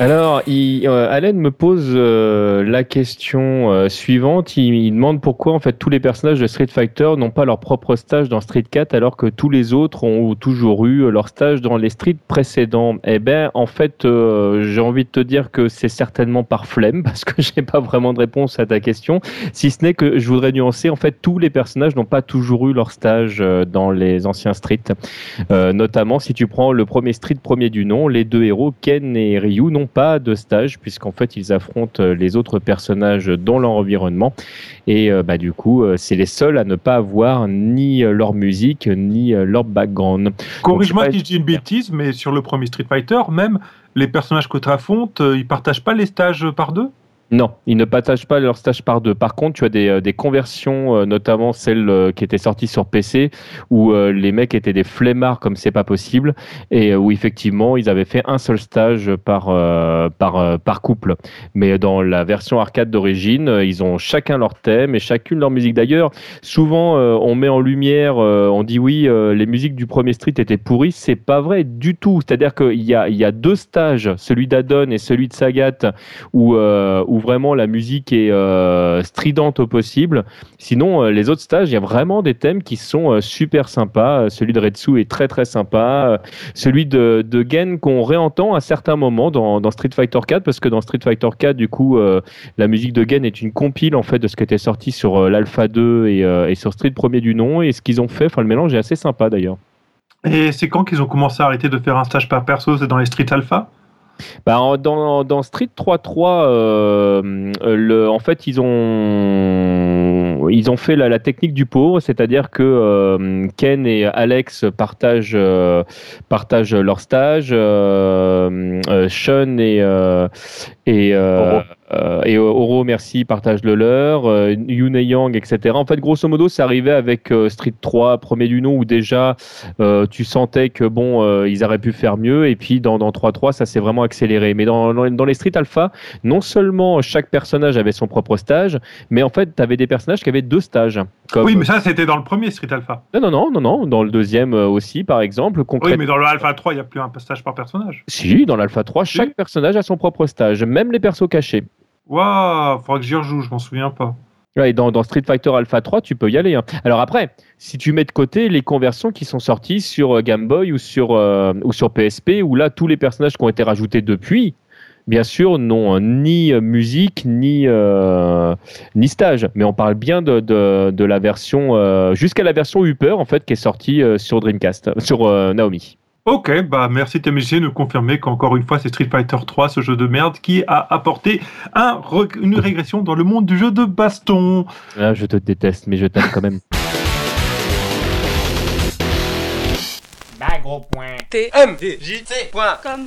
Alors, il, euh, me pose euh, la question euh, suivante. Il, demande pourquoi en fait tous les personnages de Street Fighter n'ont pas leur propre stage dans Street 4 alors que tous les autres ont toujours eu leur stage dans les Street précédents. Eh ben, en fait, j'ai envie de te dire que c'est certainement par flemme parce que j'ai pas vraiment de réponse à ta question. Si ce n'est que je voudrais nuancer. En fait, tous les personnages n'ont pas toujours eu leur stage dans les anciens Street. Euh, notamment, si tu prends le premier Street premier du nom, les deux héros Ken et Ryu n'ont pas de stage puisqu'en fait ils affrontent euh, les autres personnages dans leur environnement. Et euh, bah, du coup euh, c'est les seuls à ne pas avoir ni leur musique ni leur background. Corrige-moi si je dis une bêtise, mais sur le premier Street Fighter, même les personnages que tu affrontes, ils partagent pas les stages par deux? Non, ils ne partagent pas leur stage par deux. Par contre, tu as des, euh, des conversions, euh, notamment celles euh, qui étaient sorties sur PC, où les mecs étaient des flemmards comme c'est pas possible, et où effectivement ils avaient fait un seul stage par, par, par couple. Mais dans la version arcade d'origine, ils ont chacun leur thème et chacune leur musique. D'ailleurs, souvent on met en lumière, on dit oui, les musiques du premier Street étaient pourries. C'est pas vrai du tout. C'est-à-dire qu'il y a, il y a deux stages, celui d'Adon et celui de Sagat, où, euh, vraiment la musique est euh, stridente au possible. Sinon, euh, les autres stages, il y a vraiment des thèmes qui sont euh, super sympas. Celui de Retsu est très très sympa. Celui de, de qu'on réentend à certains moments dans, Street Fighter 4, parce que dans Street Fighter 4, du coup, la musique de Gen est une compile en fait de ce qui était sorti sur l'Alpha 2 et, et sur Street premier du nom. Et ce qu'ils ont fait, enfin le mélange est assez sympa d'ailleurs. Et c'est quand qu'ils ont commencé à arrêter de faire un stage par perso? C'est dans les Street Alpha? Bah, dans, dans Street 3.3, euh, le, en fait, ils ont, ils ont fait la, la technique du pauvre, c'est-à-dire que euh, Ken et Alex partagent, euh, partagent leur stage, euh, euh, Sean et, euh, et, euh, Oro. Euh, et Oro, merci, partagent le leur, euh, Yoon et Yang, etc. En fait, grosso modo, c'est arrivé avec euh, Street 3, premier du nom, où déjà euh, tu sentais que bon, euh, ils auraient pu faire mieux, et puis dans, dans 3.3, ça s'est vraiment accéléré. Mais dans, dans, dans les Street Alpha, non seulement chaque personnage avait son propre stage, mais en fait, tu avais des personnages qui avaient deux stages. Comme... Oui, mais ça, c'était dans le premier Street Alpha. Non, non, non, non, non, dans le deuxième euh, aussi, par exemple. Oui, mais dans le Alpha 3, il n'y a plus un stage par personnage. si, dans l'Alpha 3, chaque personnage a son propre stage, même les persos cachés. Waouh, faudra que j'y rejoue, je m'en souviens pas. Ouais, et dans, Street Fighter Alpha 3, tu peux y aller. hein. Alors après, si tu mets de côté les conversions qui sont sorties sur euh, Game Boy ou sur, euh, ou sur PSP, où là, tous les personnages qui ont été rajoutés depuis, bien sûr, n'ont euh, ni musique, ni, ni stage. Mais on parle bien de, de, de la version, jusqu'à la version Upper, en fait, qui est sortie sur Dreamcast, sur Naomi. Ok, bah merci TMG de confirmer qu'encore une fois c'est Street Fighter 3, ce jeu de merde qui a apporté un une régression dans le monde du jeu de baston. Là, je te déteste, mais je t'aime quand même. Bah gros point. T M. J. Point. comme